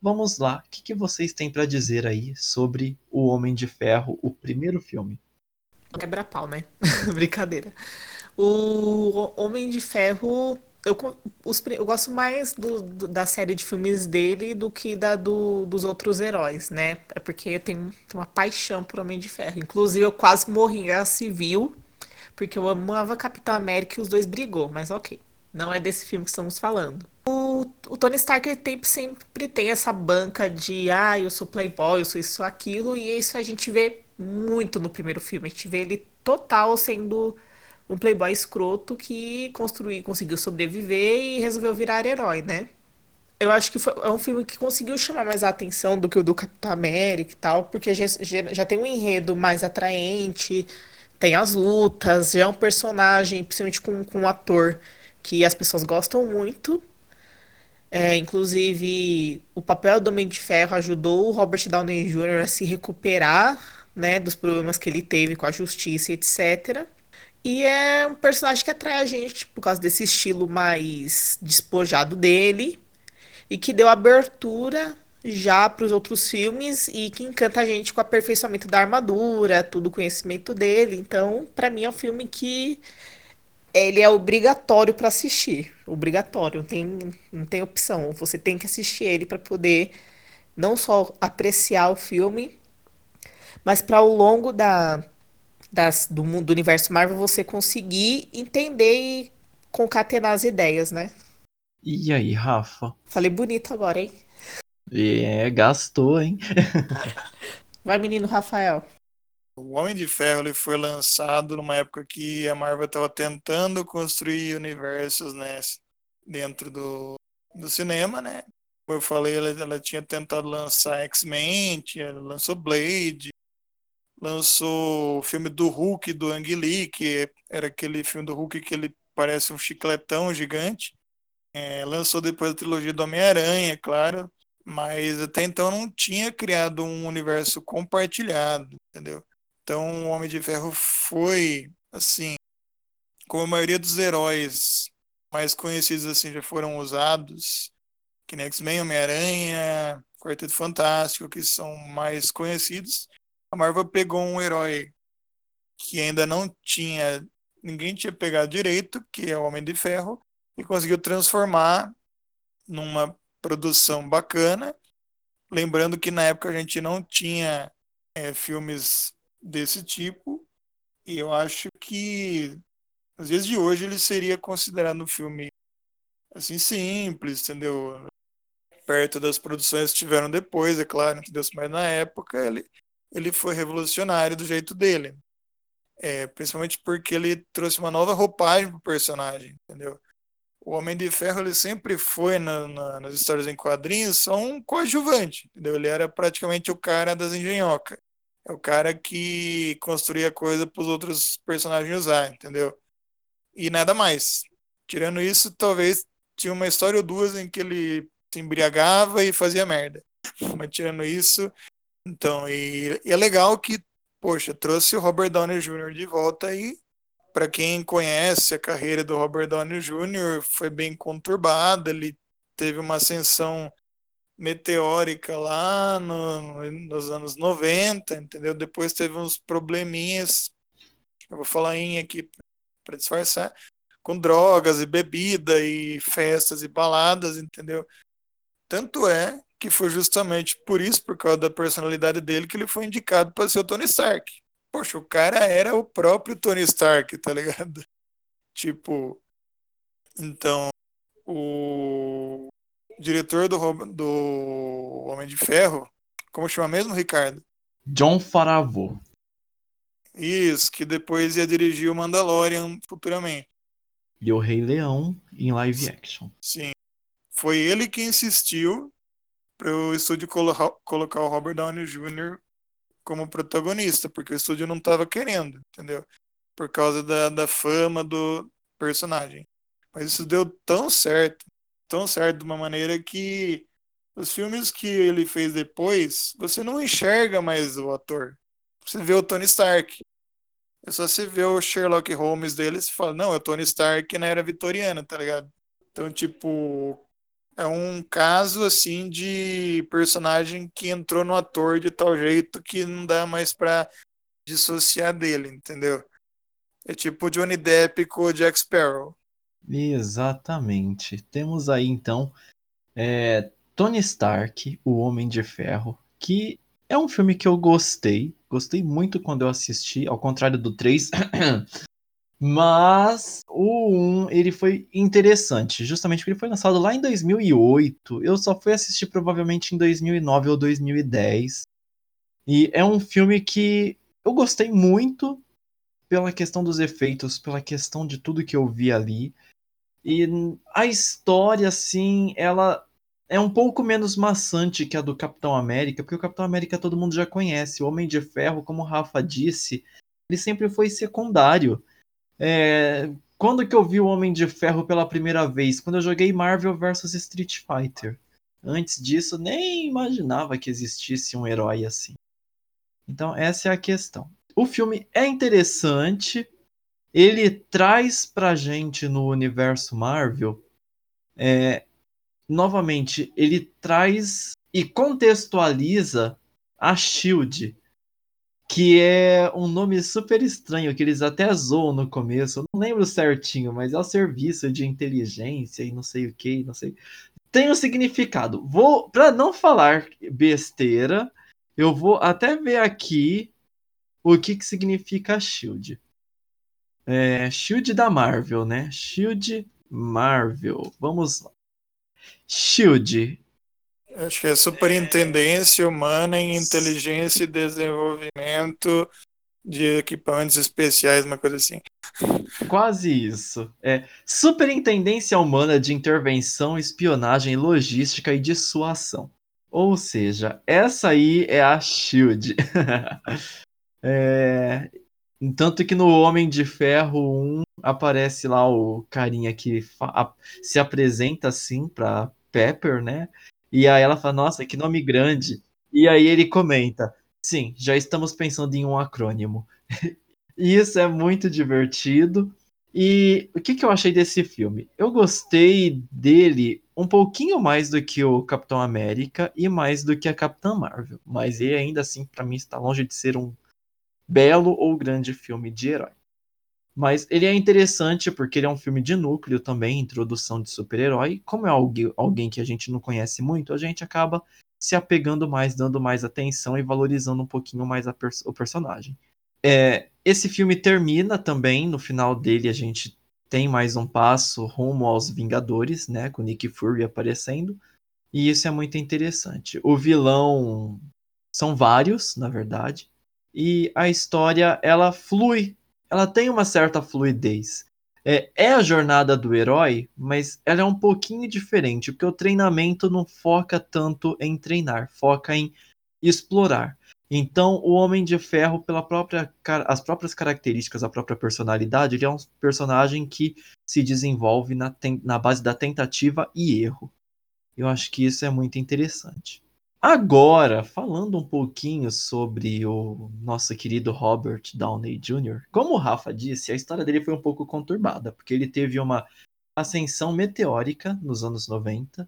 vamos lá. O que, que vocês têm para dizer aí sobre O Homem de Ferro, o primeiro filme? Quebra-pau, né? Brincadeira. O Homem de Ferro, eu, os, eu gosto mais do, do, da série de filmes dele do que da do, dos outros heróis, né? É porque eu tenho, tenho uma paixão por Homem de Ferro. Inclusive, eu quase morri em Guerra Civil, porque eu amava Capitão América e os dois brigou, mas ok. Não é desse filme que estamos falando. O, o Tony Stark tem, sempre tem essa banca de ah, eu sou playboy, eu sou isso, aquilo, e isso a gente vê muito no primeiro filme. A gente vê ele total sendo um playboy escroto que construiu, conseguiu sobreviver e resolveu virar herói, né? Eu acho que foi, é um filme que conseguiu chamar mais a atenção do que o do Capitão América e tal, porque já, já, tem um enredo mais atraente, tem as lutas, já é um personagem, principalmente com, com um ator que as pessoas gostam muito. É, inclusive, o papel do Homem de Ferro ajudou o Robert Downey Jr. a se recuperar, né, dos problemas que ele teve com a justiça, etc. E é um personagem que atrai a gente por causa desse estilo mais despojado dele e que deu abertura já para os outros filmes e que encanta a gente com o aperfeiçoamento da armadura, todo o conhecimento dele. Então, para mim é um filme que ele é obrigatório para assistir, obrigatório, não tem, não tem opção. Você tem que assistir ele para poder não só apreciar o filme, mas para ao longo da, das, do mundo do universo Marvel você conseguir entender e concatenar as ideias, né? E aí, Rafa? Falei bonito agora, hein? É, gastou, hein? Vai, menino Rafael. O Homem de Ferro ele foi lançado numa época que a Marvel estava tentando construir universos né, dentro do, do cinema, né? Como eu falei, ela, ela tinha tentado lançar X-Men, lançou Blade, lançou o filme do Hulk, do Ang Lee, que era aquele filme do Hulk que ele parece um chicletão gigante. É, lançou depois a trilogia do Homem-Aranha, claro, mas até então não tinha criado um universo compartilhado, entendeu? Então o Homem de Ferro foi, assim, como a maioria dos heróis mais conhecidos assim já foram usados, que nem X-Men, Homem-Aranha, Quarteto Fantástico, que são mais conhecidos, a Marvel pegou um herói que ainda não tinha, ninguém tinha pegado direito, que é o Homem de Ferro, e conseguiu transformar numa produção bacana. Lembrando que na época a gente não tinha é, filmes desse tipo, e eu acho que às vezes de hoje ele seria considerado um filme assim simples, entendeu? Perto das produções que tiveram depois, é claro, entendeu? mas na época ele, ele foi revolucionário do jeito dele. É, principalmente porque ele trouxe uma nova roupagem pro personagem, entendeu? o Homem de Ferro ele sempre foi na, na, nas histórias em quadrinhos só um coadjuvante, entendeu? Ele era praticamente o cara das engenhocas. É o cara que construía coisa para os outros personagens usar, entendeu? E nada mais. Tirando isso, talvez tinha uma história ou duas em que ele se embriagava e fazia merda. Mas tirando isso, então, e, e é legal que, poxa, trouxe o Robert Downey Jr. de volta aí para quem conhece a carreira do Robert Downey Jr., foi bem conturbada. Ele teve uma ascensão meteórica lá no, nos anos 90, entendeu? Depois teve uns probleminhas, eu vou falar em aqui para disfarçar, com drogas e bebida e festas e baladas, entendeu? Tanto é que foi justamente por isso, por causa da personalidade dele, que ele foi indicado para ser o Tony Stark. Poxa, o cara era o próprio Tony Stark, tá ligado? Tipo, então, o diretor do, do Homem de Ferro, como chama mesmo, Ricardo? John Favreau. Isso, que depois ia dirigir o Mandalorian futuramente. E o Rei Leão em live action. Sim. Foi ele que insistiu para o estúdio colo colocar o Robert Downey Jr como protagonista, porque o estúdio não estava querendo, entendeu? Por causa da, da fama do personagem. Mas isso deu tão certo, tão certo de uma maneira que os filmes que ele fez depois, você não enxerga mais o ator. Você vê o Tony Stark. É só você vê o Sherlock Holmes dele e fala, não, é o Tony Stark na era vitoriana, tá ligado? Então, tipo, é um caso assim de personagem que entrou no ator de tal jeito que não dá mais para dissociar dele, entendeu? É tipo Johnny Depp com o Jack Sparrow. Exatamente. Temos aí então é, Tony Stark, o Homem de Ferro, que é um filme que eu gostei. Gostei muito quando eu assisti, ao contrário do 3. Mas o 1, ele foi interessante, justamente porque ele foi lançado lá em 2008. Eu só fui assistir provavelmente em 2009 ou 2010. E é um filme que eu gostei muito pela questão dos efeitos, pela questão de tudo que eu vi ali. E a história, assim, ela é um pouco menos maçante que a do Capitão América, porque o Capitão América todo mundo já conhece. O Homem de Ferro, como o Rafa disse, ele sempre foi secundário. É... Quando que eu vi o Homem de Ferro pela primeira vez? Quando eu joguei Marvel vs Street Fighter. Antes disso, nem imaginava que existisse um herói assim. Então, essa é a questão. O filme é interessante, ele traz pra gente no universo Marvel. É, novamente, ele traz e contextualiza a Shield, que é um nome super estranho, que eles até zoam no começo. Eu não lembro certinho, mas é o serviço de inteligência e não sei o que, não sei. Tem um significado. Vou, para não falar besteira, eu vou até ver aqui o que, que significa Shield. É, Shield da Marvel, né? Shield Marvel. Vamos lá. Shield. Acho que é Superintendência Humana em Inteligência e Desenvolvimento de Equipamentos Especiais, uma coisa assim. Quase isso. É Superintendência Humana de Intervenção, Espionagem, Logística e Dissuasão. Ou seja, essa aí é a Shield. é, tanto que no Homem de Ferro 1 aparece lá o carinha que se apresenta assim pra Pepper, né? E aí ela fala, nossa, que nome grande. E aí ele comenta, sim, já estamos pensando em um acrônimo. isso é muito divertido. E o que, que eu achei desse filme? Eu gostei dele um pouquinho mais do que o Capitão América e mais do que a Capitã Marvel. Mas ele ainda assim, para mim, está longe de ser um belo ou grande filme de herói. Mas ele é interessante porque ele é um filme de núcleo também, introdução de super-herói. Como é alguém, que a gente não conhece muito, a gente acaba se apegando mais, dando mais atenção e valorizando um pouquinho mais pers o personagem. É, esse filme termina também, no final dele a gente tem mais um passo rumo aos Vingadores, né, com Nick Fury aparecendo. E isso é muito interessante. O vilão são vários, na verdade, e a história ela flui ela tem uma certa fluidez. É, é, a jornada do herói, mas ela é um pouquinho diferente, porque o treinamento não foca tanto em treinar, foca em explorar. Então, o Homem de Ferro, pela própria as próprias características, a própria personalidade, ele é um personagem que se desenvolve na, na base da tentativa e erro. Eu acho que isso é muito interessante. Agora, falando um pouquinho sobre o nosso querido Robert Downey Jr., como o Rafa disse, a história dele foi um pouco conturbada, porque ele teve uma ascensão meteórica nos anos 90,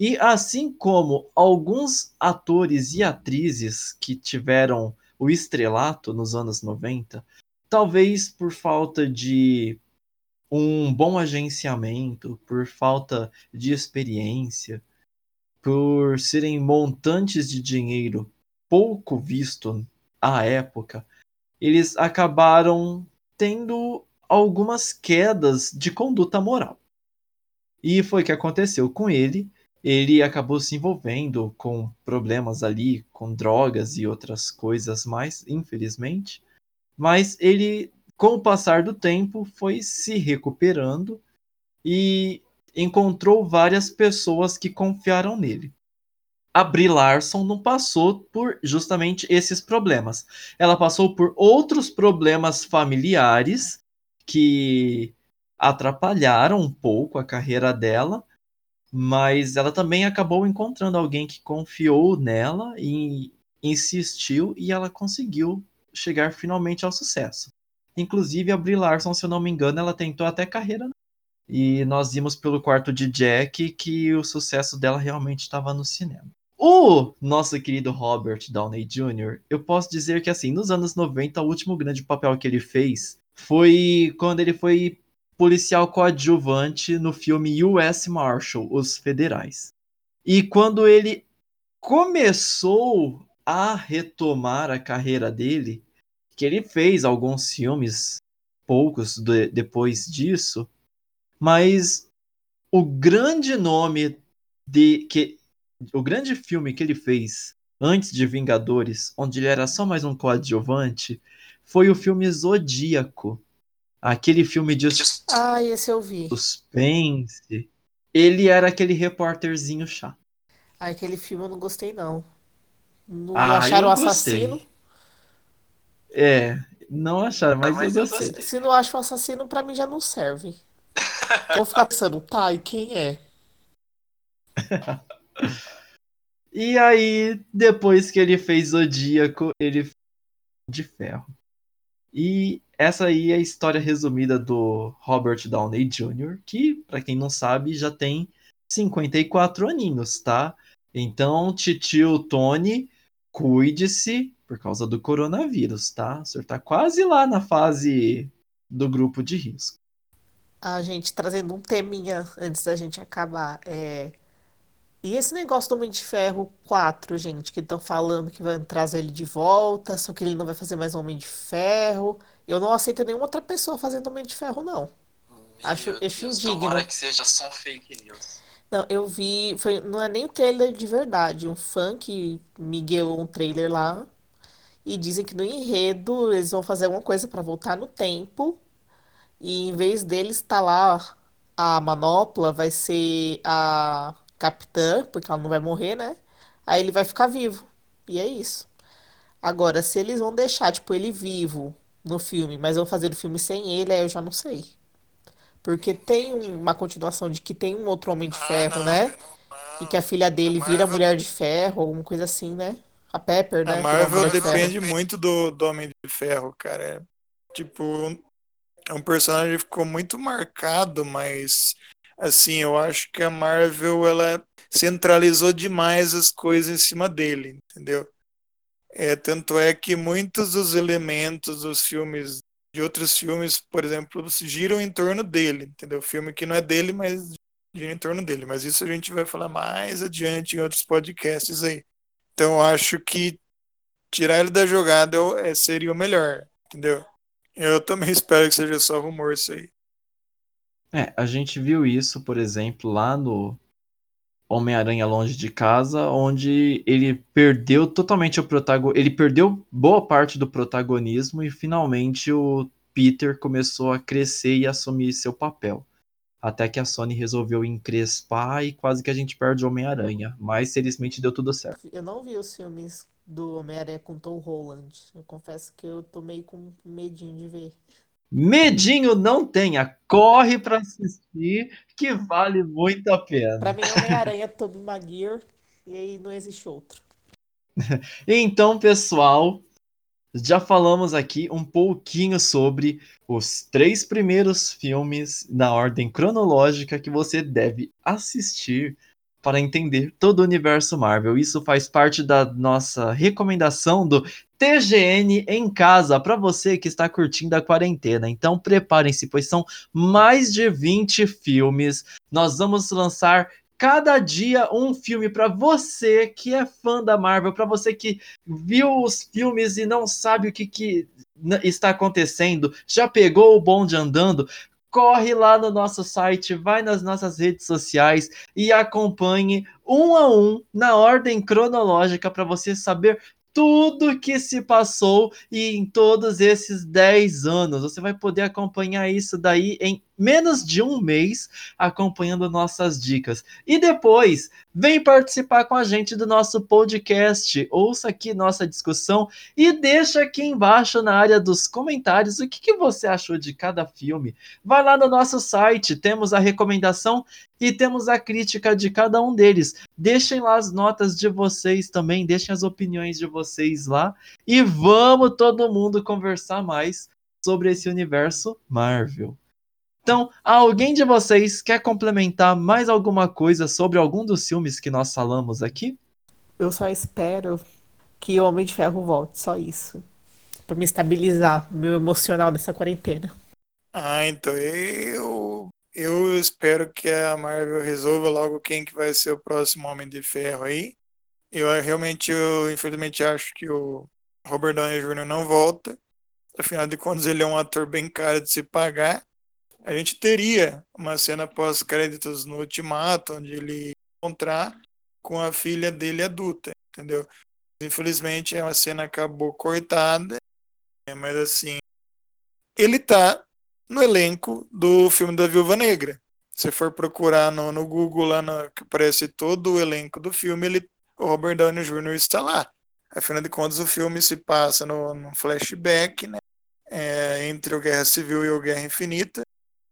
e assim como alguns atores e atrizes que tiveram o estrelato nos anos 90, talvez por falta de um bom agenciamento, por falta de experiência, por serem montantes de dinheiro pouco visto à época, eles acabaram tendo algumas quedas de conduta moral. E foi o que aconteceu com ele. Ele acabou se envolvendo com problemas ali, com drogas e outras coisas mais, infelizmente. Mas ele, com o passar do tempo, foi se recuperando e encontrou várias pessoas que confiaram nele. A Brie Larson não passou por justamente esses problemas. Ela passou por outros problemas familiares que atrapalharam um pouco a carreira dela, mas ela também acabou encontrando alguém que confiou nela e insistiu e ela conseguiu chegar finalmente ao sucesso. Inclusive a Brie Larson, se eu não me engano, ela tentou até carreira e nós vimos pelo quarto de Jack que o sucesso dela realmente estava no cinema. O nosso querido Robert Downey Jr., eu posso dizer que assim, nos anos 90, o último grande papel que ele fez foi quando ele foi policial coadjuvante no filme US Marshal, Os Federais. E quando ele começou a retomar a carreira dele, que ele fez alguns filmes poucos de, depois disso, mas o grande nome de que o grande filme que ele fez antes de Vingadores, onde ele era só mais um coadjuvante, foi o filme Zodíaco. Aquele filme de ah, esse eu vi. suspense. Ele era aquele repórterzinho chato. Ah, aquele filme eu não gostei, não. Não Ah, acharam o eu gostei. assassino? É, não acharam, mas, Mas eu gostei. gostei. Se não acha o assassino, pra mim já não serve. Vou ficar pensando, tá, e quem é? E aí, depois que ele fez Zodíaco, ele de ferro. E essa aí é a história resumida do Robert Downey Jr., que, pra quem não sabe, já tem 54 aninhos, tá? Então, titio Tony, cuide-se por causa do coronavírus, tá? O senhor tá quase lá na fase do grupo de risco. A gente trazendo um teminha antes da gente acabar. É... E esse negócio do Homem de Ferro 4, gente, que estão falando que vai trazer ele de volta, só que ele não vai fazer mais Homem de Ferro. Eu não aceito nenhuma outra pessoa fazendo Homem de Ferro, não. Acho- Meu acho Deus, indigno. Tomara que seja só fake news. Não, eu vi, foi, não é nem o trailer de verdade, um fã que miguelou um trailer lá e dizem que no enredo eles vão fazer alguma coisa pra voltar no tempo e em vez deles estar lá a manopla vai ser a capitã, porque ela não vai morrer, né? Aí ele vai ficar vivo. E é isso. Agora, se eles vão deixar, tipo, ele vivo no filme, mas vão fazer o filme sem ele, aí eu já não sei. Porque tem uma continuação de que tem um outro Homem de Ferro, né? E que a filha dele vira Mulher de Ferro, alguma coisa assim, né? A Pepper, né? A é uma Marvel Mulher de depende muito do, do Homem de Ferro, cara. É, tipo, é um personagem que ficou muito marcado, mas assim, eu acho que a Marvel ela centralizou demais as coisas em cima dele, entendeu? É, tanto é que muitos dos elementos dos filmes, de outros filmes, por exemplo, giram em torno dele, entendeu? Filme que não é dele, mas gira em torno dele. Mas isso a gente vai falar mais adiante em outros podcasts aí. Então acho que tirar ele da jogada é, seria o melhor, entendeu? Eu também espero que seja só rumor isso aí. É, a gente viu isso, por exemplo, lá no Homem-Aranha Longe de Casa, onde ele perdeu totalmente o protagonismo, ele perdeu boa parte do protagonismo e finalmente o Peter começou a crescer e assumir seu papel. Até que a Sony resolveu encrespar e quase que a gente perde o Homem-Aranha, mas felizmente deu tudo certo. Eu não vi os filmes do Homem-Aranha com Tom Holland. Eu confesso que eu tô meio com medinho de ver. Medinho não tenha, corre pra assistir que vale muito a pena. Pra mim, Homem-Aranha é Tobey Maguire e aí não existe outro. Então, pessoal, já falamos aqui um pouquinho sobre os três primeiros filmes na ordem cronológica que você deve assistir para entender todo o universo Marvel. Isso faz parte da nossa recomendação do TGN em casa para você que está curtindo a quarentena. Então, preparem-se, pois são mais de 20 filmes. Nós vamos lançar cada dia um filme para você que é fã da Marvel, para você que viu os filmes e não sabe o que, que está acontecendo, já pegou o bonde andando, corre lá no nosso site, vai nas nossas redes sociais e acompanhe um a um na ordem cronológica para você saber tudo que se passou e em todos esses 10 anos. Você vai poder acompanhar isso daí em menos de um mês, acompanhando nossas dicas. E depois, vem participar com a gente do nosso podcast. Ouça aqui nossa discussão e deixa aqui embaixo na área dos comentários o que, que você achou de cada filme. Vai lá no nosso site, temos a recomendação e temos a crítica de cada um deles. Deixem lá as notas de vocês também, deixem as opiniões de vocês lá e vamos todo mundo conversar mais sobre esse universo Marvel. Então, alguém de vocês quer complementar mais alguma coisa sobre algum dos filmes que nós falamos aqui? Eu só espero que o Homem de Ferro volte, só isso. Pra me estabilizar meu emocional nessa quarentena. Ah, então eu eu espero que a Marvel resolva logo quem que vai ser o próximo Homem de Ferro aí. Eu realmente, eu infelizmente acho que o Robert Downey Jr. não volta. afinal de contas ele é um ator bem caro de se pagar, a gente teria uma cena pós-créditos no Ultimato, onde ele encontrar com a filha dele adulta, entendeu? Infelizmente a cena acabou cortada, né, mas assim, ele tá no elenco do filme da Viúva Negra. Se for procurar no, no Google lá no, que aparece todo o elenco do filme, ele, o Robert Downey Jr. está lá. Afinal de contas, o filme se passa no, no flashback, né? É, entre o Guerra Civil e o Guerra Infinita.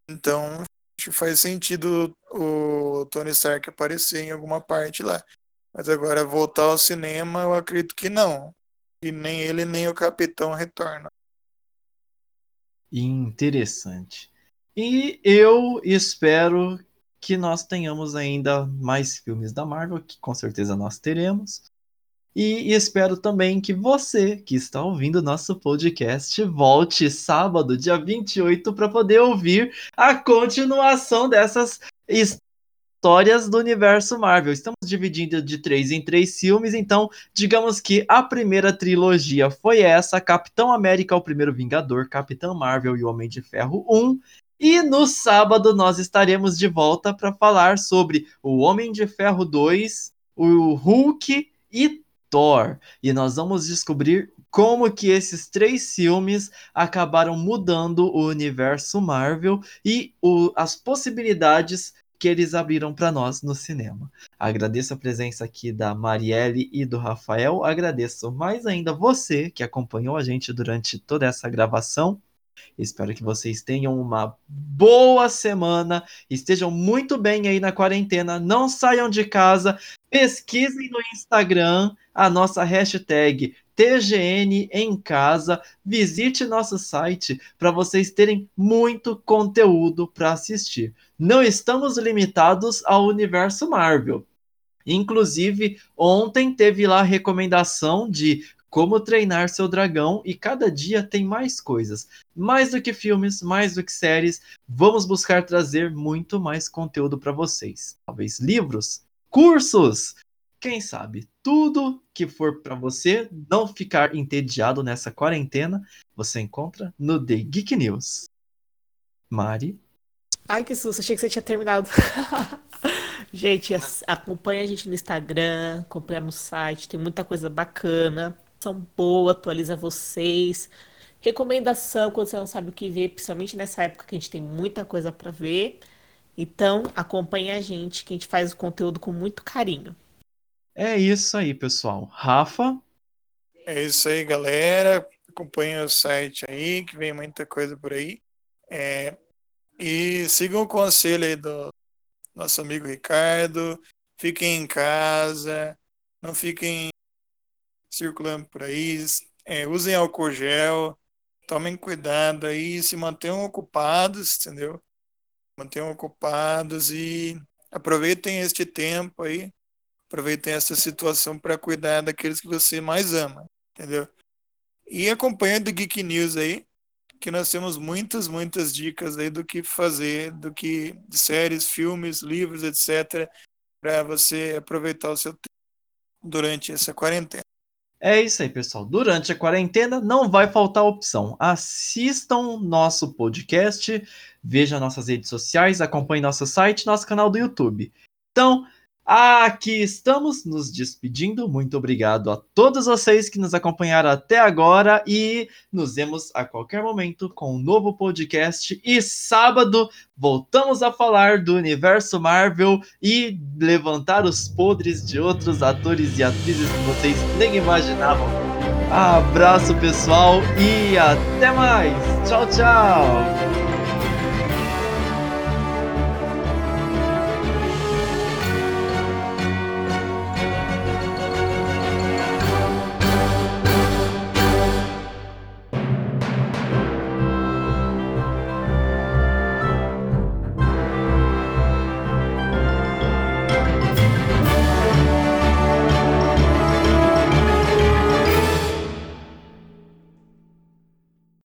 Então, faz sentido o Tony Stark aparecer em alguma parte lá. Mas agora voltar ao cinema, eu acredito que não. E nem ele nem o Capitão retornam. Interessante. E eu espero que nós tenhamos ainda mais filmes da Marvel, que com certeza nós teremos. E espero também que você, que está ouvindo nosso podcast, volte sábado, dia 28, para poder ouvir a continuação dessas histórias do universo Marvel. Estamos dividindo de três em três filmes, então digamos que a primeira trilogia foi essa: Capitão América, o primeiro Vingador, Capitão Marvel e o Homem de Ferro 1. E no sábado nós estaremos de volta para falar sobre o Homem de Ferro 2, o Hulk e Thor. E nós vamos descobrir como que esses três filmes acabaram mudando o universo Marvel e o, as possibilidades que eles abriram para nós no cinema. Agradeço a presença aqui da Marielle e do Rafael. Agradeço mais ainda você que acompanhou a gente durante toda essa gravação. Espero que vocês tenham uma boa semana, estejam muito bem aí na quarentena, não saiam de casa, pesquisem no Instagram a nossa hashtag TGN em casa, visite nosso site para vocês terem muito conteúdo para assistir. Não estamos limitados ao universo Marvel. Inclusive, ontem teve lá a recomendação de como treinar seu dragão e cada dia tem mais coisas. Mais do que filmes, mais do que séries, vamos buscar trazer muito mais conteúdo para vocês. Talvez livros, cursos, quem sabe, tudo que for para você não ficar entediado nessa quarentena, você encontra no The Geek News. Mari. Ai, que susto, achei que você tinha terminado. gente, acompanha a gente no Instagram, acompanha no site, tem muita coisa bacana boa, atualiza vocês. Recomendação quando você não sabe o que ver, principalmente nessa época que a gente tem muita coisa para ver. Então, acompanhe a gente, que a gente faz o conteúdo com muito carinho. É isso aí, pessoal. Rafa? É isso aí, galera. Acompanhe o site aí, que vem muita coisa por aí. É... E sigam o conselho aí do nosso amigo Ricardo. Fiquem em casa, não fiquem circulando por aí. É, usem álcool gel, tomem cuidado aí, se mantenham ocupados, entendeu? Mantenham ocupados e aproveitem este tempo aí, aproveitem essa situação para cuidar daqueles que você mais ama, entendeu? E acompanhe do Geek News aí, que nós temos muitas, muitas dicas aí do que fazer, do que de séries, filmes, livros, etc, para você aproveitar o seu tempo durante essa quarentena. É isso aí, pessoal. Durante a quarentena não vai faltar opção. Assistam nosso podcast, vejam nossas redes sociais, acompanhem nosso site, nosso canal do YouTube. Então, Aqui estamos nos despedindo. Muito obrigado a todos vocês que nos acompanharam até agora e nos vemos a qualquer momento com um novo podcast. E sábado voltamos a falar do universo Marvel e levantar os podres de outros atores e atrizes que vocês nem imaginavam. Abraço pessoal e até mais. Tchau, tchau.